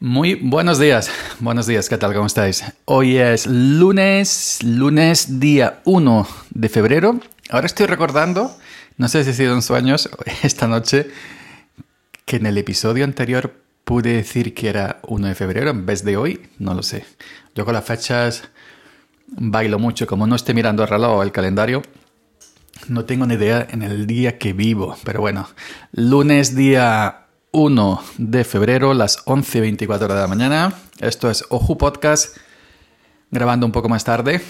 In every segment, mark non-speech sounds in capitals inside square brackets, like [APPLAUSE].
Muy buenos días, [LAUGHS] buenos días, ¿qué tal? ¿Cómo estáis? Hoy es lunes, lunes día 1 de febrero. Ahora estoy recordando, no sé si ha sido en sueños [LAUGHS] esta noche, que en el episodio anterior pude decir que era 1 de febrero en vez de hoy, no lo sé. Yo con las fechas bailo mucho, como no esté mirando el reloj o el calendario, no tengo ni idea en el día que vivo, pero bueno, lunes día 1 de febrero, las 11.24 de la mañana. Esto es Oju Podcast, grabando un poco más tarde.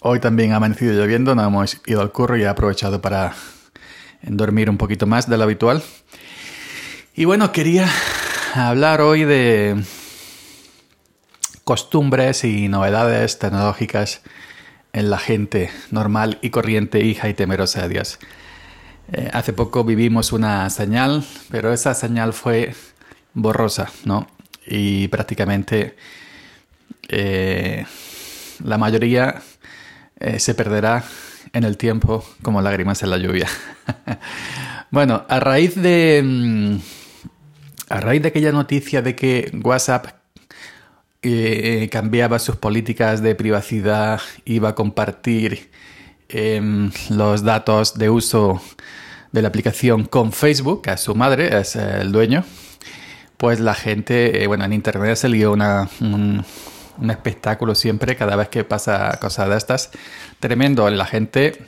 Hoy también ha amanecido lloviendo, no hemos ido al curro y he aprovechado para dormir un poquito más de lo habitual. Y bueno, quería hablar hoy de costumbres y novedades tecnológicas en la gente normal y corriente, hija y temerosa de Dios. Eh, hace poco vivimos una señal, pero esa señal fue borrosa, ¿no? Y prácticamente eh, la mayoría eh, se perderá en el tiempo como lágrimas en la lluvia. [LAUGHS] bueno, a raíz de mm, a raíz de aquella noticia de que WhatsApp cambiaba sus políticas de privacidad, iba a compartir em, los datos de uso de la aplicación con Facebook, que es su madre, es el dueño, pues la gente, eh, bueno, en Internet se lió una, un, espectáculo siempre, cada vez que pasa cosas de estas, tremendo. La gente,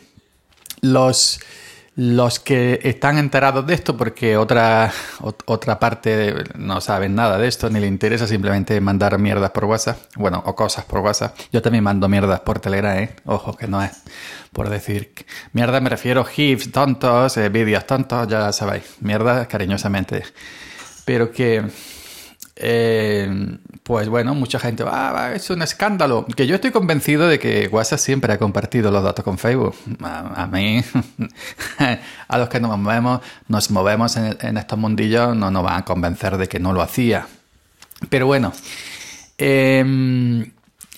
los, los que están enterados de esto, porque otra, otra parte no saben nada de esto, ni le interesa simplemente mandar mierdas por WhatsApp, bueno, o cosas por WhatsApp. Yo también mando mierdas por Telegram, ¿eh? Ojo, que no es por decir mierda me refiero GIFs tontos, eh, vídeos tontos, ya sabéis, mierda cariñosamente. Pero que, eh, pues bueno, mucha gente va, es un escándalo. Que yo estoy convencido de que WhatsApp siempre ha compartido los datos con Facebook. A, mí, [LAUGHS] a los que nos movemos, nos movemos en, estos mundillos, no nos van a convencer de que no lo hacía. Pero bueno, eh,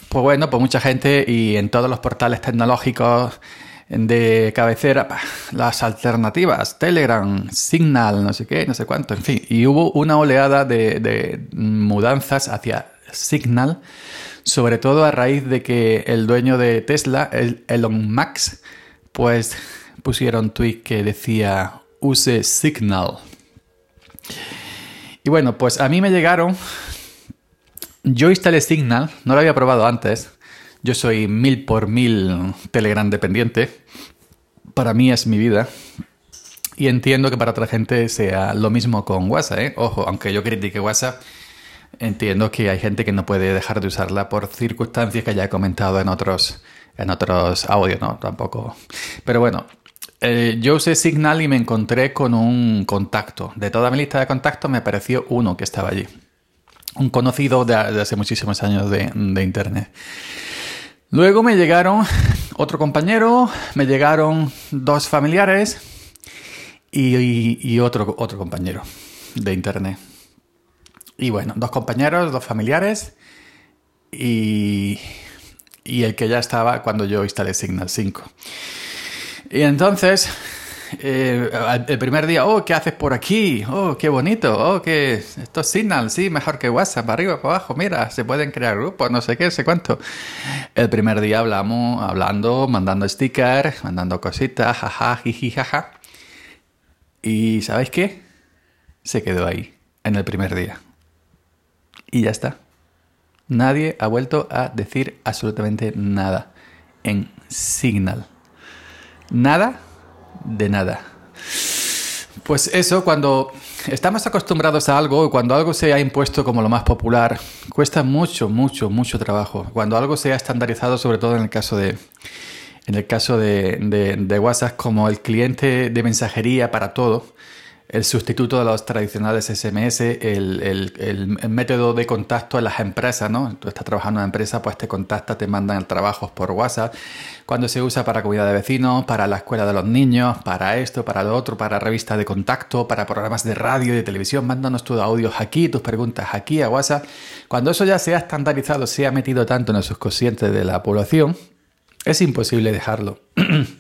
pues bueno, pues mucha gente y en todos los portales tecnológicos de cabecera, las alternativas, Telegram, Signal, no sé qué, no sé cuánto, en fin. Y hubo una oleada de, mudanzas hacia Signal, sobre todo a raíz de que el dueño de Tesla, Elon Musk, pues pusieron tweet que decía use Signal. Y bueno, pues a mí me llegaron yo instalé Signal, no lo había probado antes. Yo soy mil por mil Telegram dependiente. Para mí es mi vida. Y entiendo que para otra gente sea lo mismo con WhatsApp. ¿eh? Ojo, aunque yo critique WhatsApp, entiendo que hay gente que no puede dejar de usarla por circunstancias que ya he comentado en otros, en otros audios, ¿no? Tampoco. Pero bueno, eh, yo usé Signal y me encontré con un contacto. De toda mi lista de contactos me apareció uno que estaba allí un conocido de, hace muchísimos años de, Internet. Luego me llegaron [LAUGHS] otro compañero, me llegaron dos familiares y, otro, otro compañero de Internet. Y bueno, dos compañeros, dos familiares y, y el que ya estaba cuando yo instalé Signal 5. Y entonces eh, el primer día, oh, ¿qué haces por aquí? Oh, qué bonito, oh, que esto es Signal, sí, mejor que WhatsApp, arriba, para abajo, mira, se pueden crear grupos, no sé qué, sé cuánto. El primer día hablamos, hablando, mandando stickers, mandando cositas, jaja, jiji, jaja. Y ¿sabéis qué? Se quedó ahí, en el primer día. Y ya está. Nadie ha vuelto a decir absolutamente nada en Signal. Nada de nada. Pues eso, cuando estamos acostumbrados a algo, cuando algo se ha impuesto como lo más popular, cuesta mucho, mucho, mucho trabajo. Cuando algo se ha estandarizado, sobre todo en el caso de, en el caso de, de WhatsApp, como el cliente de mensajería para todo, el sustituto de los tradicionales SMS, el, método de contacto en las empresas, ¿no? Tú estás trabajando en una empresa, pues te contacta, te mandan el trabajo por WhatsApp. Cuando se usa para comunidad de vecinos, para la escuela de los niños, para esto, para lo otro, para revistas de contacto, para programas de radio y de televisión, mándanos tus audios aquí, tus preguntas aquí a WhatsApp. Cuando eso ya se ha estandarizado, se ha metido tanto en el subconsciente de la población, es imposible dejarlo. [CLEARS THROAT]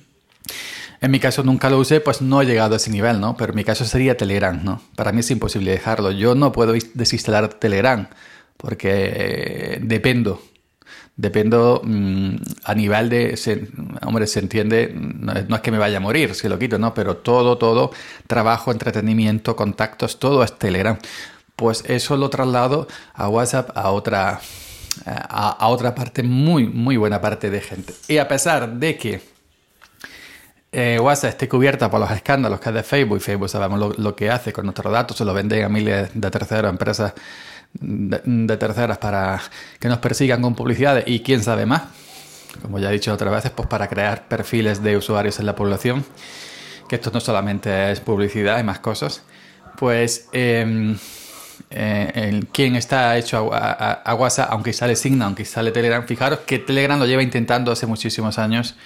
En mi caso nunca lo usé, pues no he llegado a ese nivel, ¿no? Pero en mi caso sería Telegram, ¿no? Para mí es imposible dejarlo. Yo no puedo desinstalar Telegram porque dependo. Dependo mm, a nivel de... hombre, se entiende, no, es que me vaya a morir si lo quito, ¿no? Pero todo, todo, trabajo, entretenimiento, contactos, todo es Telegram. Pues eso lo traslado a WhatsApp a otra, a otra parte, muy, muy buena parte de gente. Y a pesar de que eh, WhatsApp esté cubierta por los escándalos que es de Facebook Facebook sabemos lo, que hace con nuestros datos, se los venden a miles de terceros, empresas de, terceras para que nos persigan con publicidades y quién sabe más, como ya he dicho otras veces, pues para crear perfiles de usuarios en la población, que esto no solamente es publicidad, y más cosas, pues eh, eh, quién está hecho a, WhatsApp, aunque sale Signal, aunque sale Telegram, fijaros que Telegram lo lleva intentando hace muchísimos años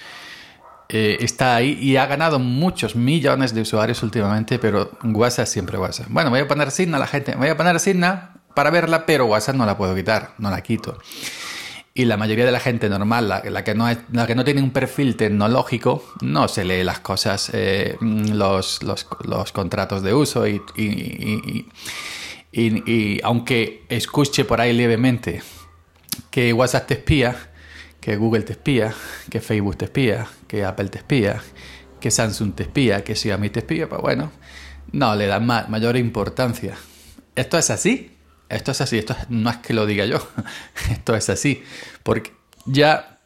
eh, está ahí y ha ganado muchos millones de usuarios últimamente, pero WhatsApp siempre WhatsApp. Bueno, voy a poner Signa a la gente, voy a poner Signa para verla, pero WhatsApp no la puedo quitar, no la quito. Y la mayoría de la gente normal, la, que, no la que no tiene un perfil tecnológico, no se lee las cosas, eh, los, los, contratos de uso y, y, y, aunque escuche por ahí levemente que WhatsApp te espía, que Google te espía, que Facebook te espía, que Apple te espía, que Samsung te espía, que Xiaomi te espía, pues bueno, no le dan mayor importancia. Esto es así, esto es así, esto no es que lo diga yo, [LAUGHS] esto es así, porque ya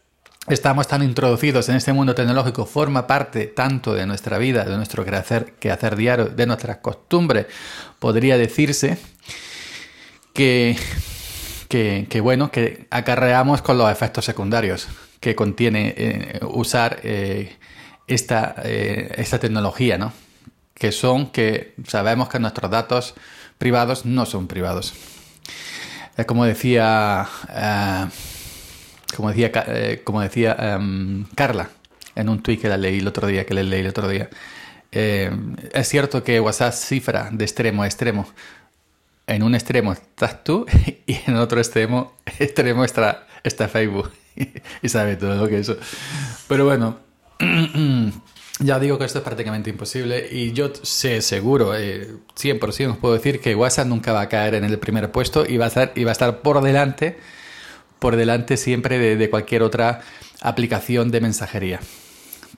estamos tan introducidos en este mundo tecnológico, forma parte tanto de nuestra vida, de nuestro quehacer, quehacer diario, de nuestras costumbres, podría decirse que que, bueno, que acarreamos con los efectos secundarios que contiene eh, usar eh, esta, eh, esta tecnología, ¿no? Que son que sabemos que nuestros datos privados no son privados. como decía, como decía, como decía em, Carla en un tweet que leí el otro día, que le leí el otro día. es cierto que WhatsApp cifra de extremo a extremo, en un extremo estás tú [LAUGHS] y en otro extremo, está, está Facebook. [LAUGHS] y sabe todo lo que eso. Pero bueno, [CLEARS THROAT] ya digo que esto es prácticamente imposible y yo sé seguro, eh, 100% os puedo decir que WhatsApp nunca va a caer en el primer puesto y va a estar, y va a estar por delante, por delante siempre de cualquier otra aplicación de mensajería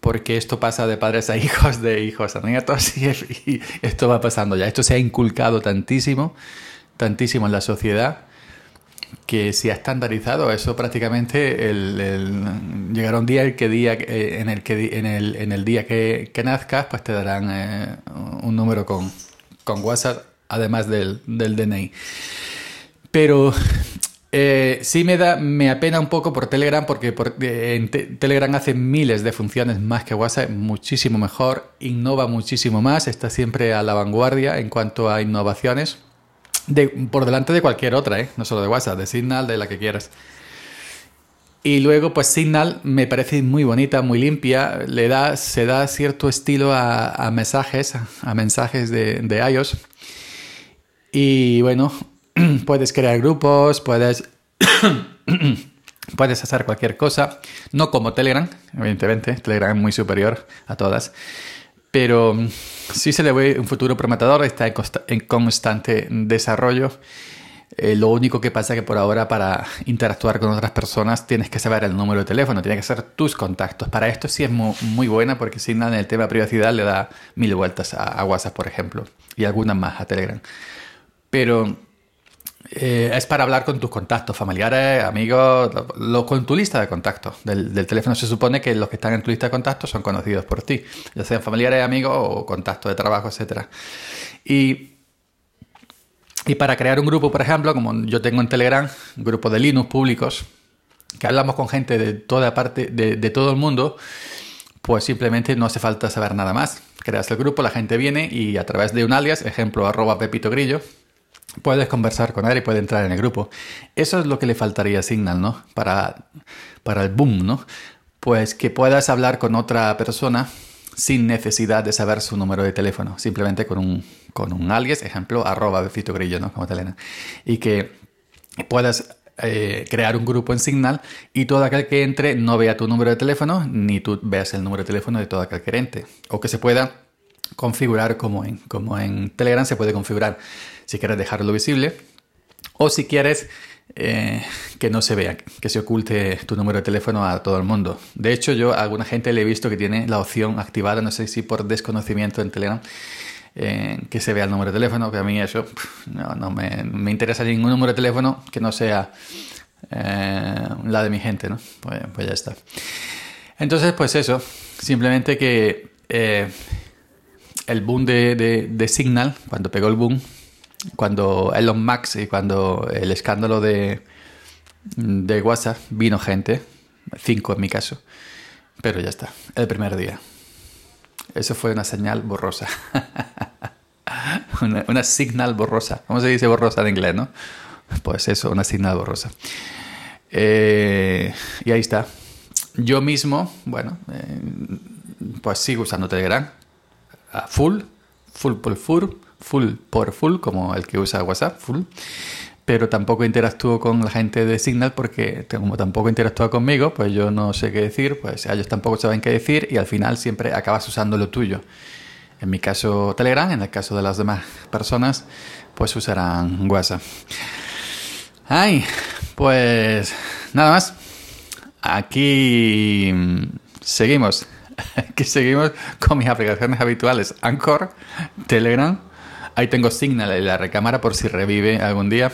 porque esto pasa de padres a [LAUGHS] hijos, de hijos a nietos, y, esto va pasando ya. Esto se ha inculcado tantísimo, tantísimo en la sociedad, que se ha estandarizado. Eso prácticamente llegará un día, el que día eh, en, el que, en el día que, nazcas, pues te darán eh, un número con, con WhatsApp, además del, del DNI. Pero eh, sí me da, me apena un poco por Telegram porque Telegram hace miles de funciones más que WhatsApp, muchísimo mejor, innova muchísimo más, está siempre a la vanguardia en cuanto a innovaciones, por delante de cualquier otra, ¿eh? no solo de WhatsApp, de Signal, de la que quieras. Y luego, pues Signal me parece muy bonita, muy limpia, le da, se da cierto estilo a, mensajes, a mensajes de, de iOS. Y bueno, [CLEARS THROAT] puedes crear grupos, puedes, [CLEARS THROAT] puedes hacer cualquier cosa. No como Telegram, evidentemente, Telegram es muy superior a todas. Pero mm, sí se le ve un futuro prometedor, está en, constante desarrollo. Eh, lo único que pasa es que por ahora para interactuar con otras personas tienes que saber el número de teléfono, tienes que ser tus contactos. Para esto sí es muy, buena porque Signal en el tema de privacidad le da mil vueltas a, a WhatsApp, por ejemplo, y algunas más a Telegram. Pero eh, es para hablar con tus contactos familiares, amigos, lo, con tu lista de contactos del, teléfono. Se supone que los que están en tu lista de contactos son conocidos por ti, ya sean familiares, amigos o contactos de trabajo, etc. Y, para crear un grupo, por ejemplo, como yo tengo en Telegram, un grupo de Linux públicos, que hablamos con gente de toda parte, de, de todo el mundo, pues simplemente no hace falta saber nada más. Creas el grupo, la gente viene y a través de un alias, ejemplo arroba Pepito Grillo, puedes conversar con él y puede entrar en el grupo. Eso es lo que le faltaría a Signal, ¿no? Para, para el boom, ¿no? Pues que puedas hablar con otra persona sin necesidad de saber su número de teléfono, simplemente con un, con un alias, ejemplo, arroba befito grillo, ¿no? Como Telena. Y que puedas eh, crear un grupo en Signal y todo aquel que entre no vea tu número de teléfono ni tú veas el número de teléfono de todo aquel que entre. O que se pueda configurar como en, como en Telegram se puede configurar si quieres dejarlo visible o si quieres eh, que no se vea, que se oculte tu número de teléfono a todo el mundo. De hecho, yo a alguna gente le he visto que tiene la opción activada, no sé si por desconocimiento en Telegram, eh, que se vea el número de teléfono, que a mí eso no, me, interesa ningún número de teléfono que no sea eh, la de mi gente, ¿no? Pues, pues, ya está. Entonces, pues eso, simplemente que el boom de, de Signal, cuando pegó el boom, cuando Elon Musk y cuando el escándalo de, de WhatsApp vino gente, cinco en mi caso, pero ya está, el primer día. Eso fue una señal borrosa. [LAUGHS] una, una, signal borrosa. ¿Cómo se dice borrosa en inglés, no? Pues eso, una señal borrosa. Eh, y ahí está. Yo mismo, bueno, eh, pues sigo usando Telegram. Full, full por full full por full, como el que usa WhatsApp, full. Pero tampoco interactúo con la gente de Signal porque como tampoco interactúa conmigo, pues yo no sé qué decir, pues ellos tampoco saben qué decir y al final siempre acabas usando lo tuyo. En mi caso Telegram, en el caso de las demás personas, pues usarán WhatsApp. Ay, pues nada más. Aquí seguimos. [LAUGHS] Aquí seguimos con mis aplicaciones habituales. Anchor, Telegram Ahí tengo Signal en la recámara por si revive algún día.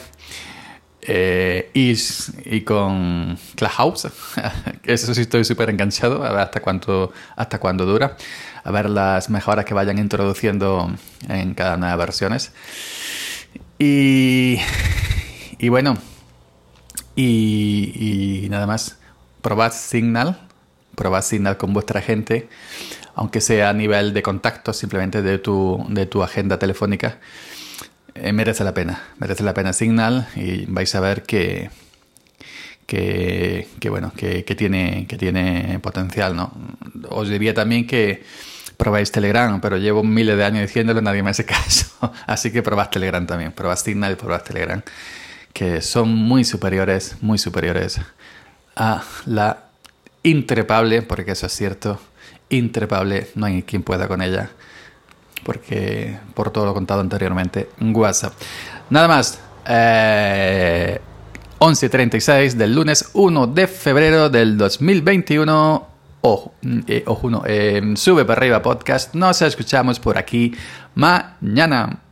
Eh, y, con Clubhouse, [LAUGHS] eso sí estoy súper enganchado, a ver hasta cuánto, hasta cuándo dura, a ver las mejoras que vayan introduciendo en cada una de las versiones. Y, y bueno, y, y nada más, probad Signal, probad Signal con vuestra gente aunque sea a nivel de contacto, simplemente de tu, de tu agenda telefónica, eh, merece la pena. Merece la pena Signal y vais a ver que, que, bueno, que, tiene, que tiene potencial, ¿no? Os diría también que probáis Telegram, pero llevo miles de años diciéndolo, nadie me hace caso. [LAUGHS] Así que probad Telegram también, probad Signal y probad Telegram, que son muy superiores, muy superiores a la intrepable, porque eso es cierto, intrepable, no hay quien pueda con ella, porque por todo lo contado anteriormente, WhatsApp. Nada más, eh, 11.36 del lunes 1 de febrero del 2021. Ojo, eh, ojo no, eh, sube para arriba podcast. Nos escuchamos por aquí mañana.